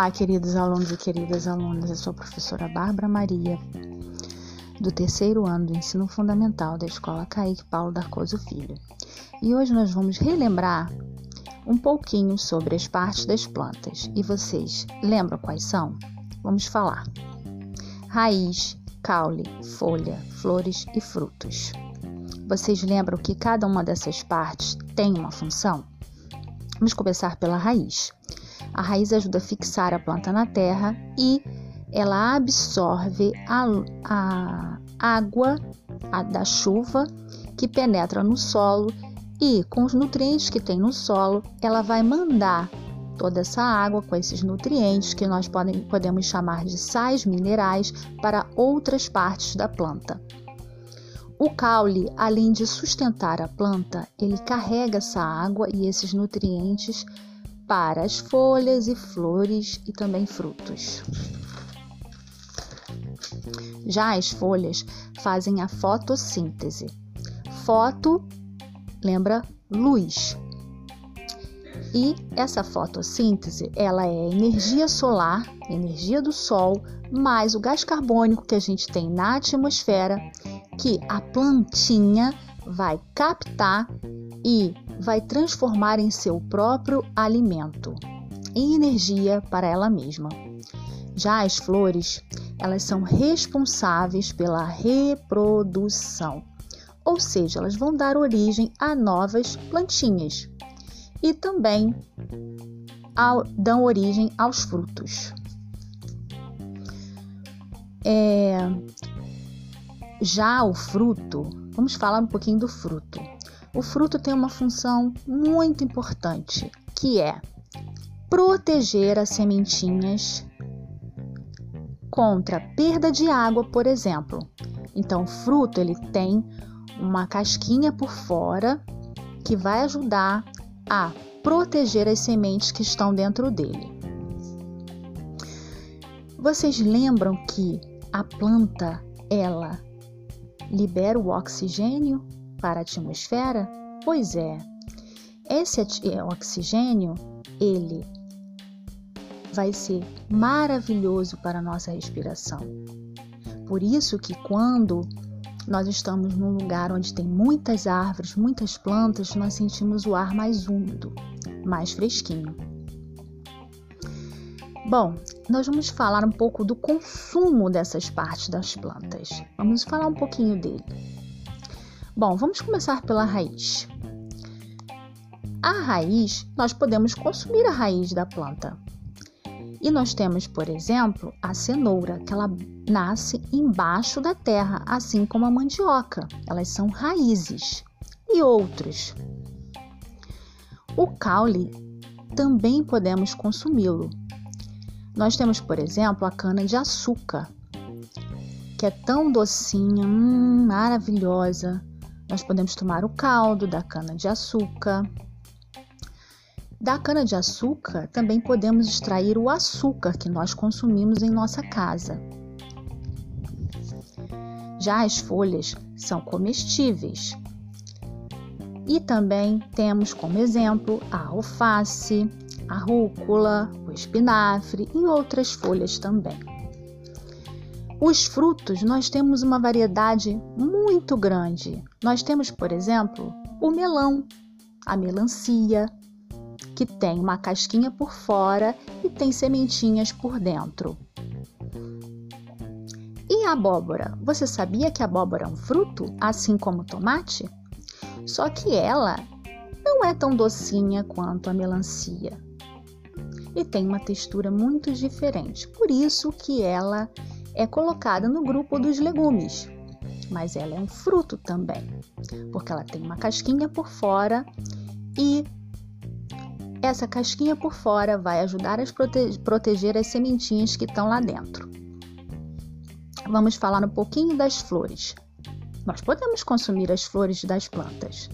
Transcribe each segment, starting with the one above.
Olá, queridos alunos e queridas alunas. Eu sou a professora Bárbara Maria, do terceiro ano do ensino fundamental da Escola Caíque Paulo Darcoso Filho. E hoje nós vamos relembrar um pouquinho sobre as partes das plantas. E vocês lembram quais são? Vamos falar: raiz, caule, folha, flores e frutos. Vocês lembram que cada uma dessas partes tem uma função? Vamos começar pela raiz. A raiz ajuda a fixar a planta na terra e ela absorve a, a água a, da chuva que penetra no solo e com os nutrientes que tem no solo, ela vai mandar toda essa água com esses nutrientes que nós podem, podemos chamar de sais minerais para outras partes da planta. O caule, além de sustentar a planta, ele carrega essa água e esses nutrientes para as folhas e flores e também frutos. Já as folhas fazem a fotossíntese. Foto lembra luz. E essa fotossíntese, ela é energia solar, energia do sol, mais o gás carbônico que a gente tem na atmosfera, que a plantinha vai captar e vai transformar em seu próprio alimento, em energia para ela mesma. Já as flores, elas são responsáveis pela reprodução, ou seja, elas vão dar origem a novas plantinhas e também ao, dão origem aos frutos. É, já o fruto, vamos falar um pouquinho do fruto. O fruto tem uma função muito importante, que é proteger as sementinhas contra perda de água, por exemplo. Então, o fruto ele tem uma casquinha por fora que vai ajudar a proteger as sementes que estão dentro dele. Vocês lembram que a planta ela libera o oxigênio para a atmosfera? Pois é. Esse é, oxigênio, ele vai ser maravilhoso para a nossa respiração. Por isso que quando nós estamos num lugar onde tem muitas árvores, muitas plantas, nós sentimos o ar mais úmido, mais fresquinho. Bom, nós vamos falar um pouco do consumo dessas partes das plantas. Vamos falar um pouquinho dele. Bom, vamos começar pela raiz. A raiz, nós podemos consumir a raiz da planta. E nós temos, por exemplo, a cenoura, que ela nasce embaixo da terra, assim como a mandioca. Elas são raízes. E outros. O caule também podemos consumi-lo. Nós temos, por exemplo, a cana de açúcar, que é tão docinha, hum, maravilhosa. Nós podemos tomar o caldo da cana-de-açúcar. Da cana-de-açúcar também podemos extrair o açúcar que nós consumimos em nossa casa. Já as folhas são comestíveis. E também temos como exemplo a alface, a rúcula, o espinafre e outras folhas também. Os frutos, nós temos uma variedade muito grande. Nós temos, por exemplo, o melão, a melancia, que tem uma casquinha por fora e tem sementinhas por dentro. E a abóbora? Você sabia que a abóbora é um fruto, assim como o tomate? Só que ela não é tão docinha quanto a melancia e tem uma textura muito diferente. Por isso que ela é colocada no grupo dos legumes, mas ela é um fruto também, porque ela tem uma casquinha por fora e essa casquinha por fora vai ajudar a prote proteger as sementinhas que estão lá dentro. Vamos falar um pouquinho das flores. Nós podemos consumir as flores das plantas.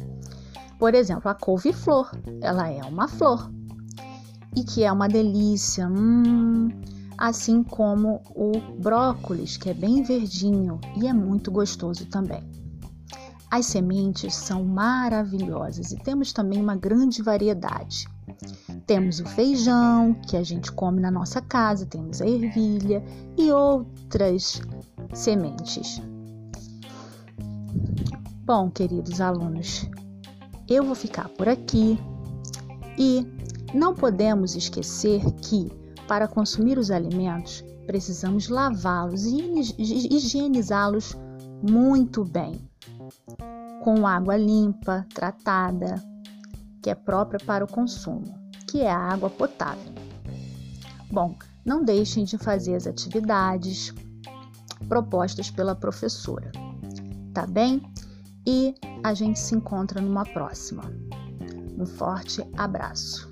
Por exemplo, a couve-flor, ela é uma flor e que é uma delícia. Hum, assim como o brócolis, que é bem verdinho e é muito gostoso também. As sementes são maravilhosas e temos também uma grande variedade. Temos o feijão, que a gente come na nossa casa, temos a ervilha e outras sementes. Bom, queridos alunos, eu vou ficar por aqui e não podemos esquecer que, para consumir os alimentos, precisamos lavá-los e higienizá-los muito bem, com água limpa, tratada, que é própria para o consumo, que é a água potável. Bom, não deixem de fazer as atividades propostas pela professora, tá bem? E a gente se encontra numa próxima. Um forte abraço.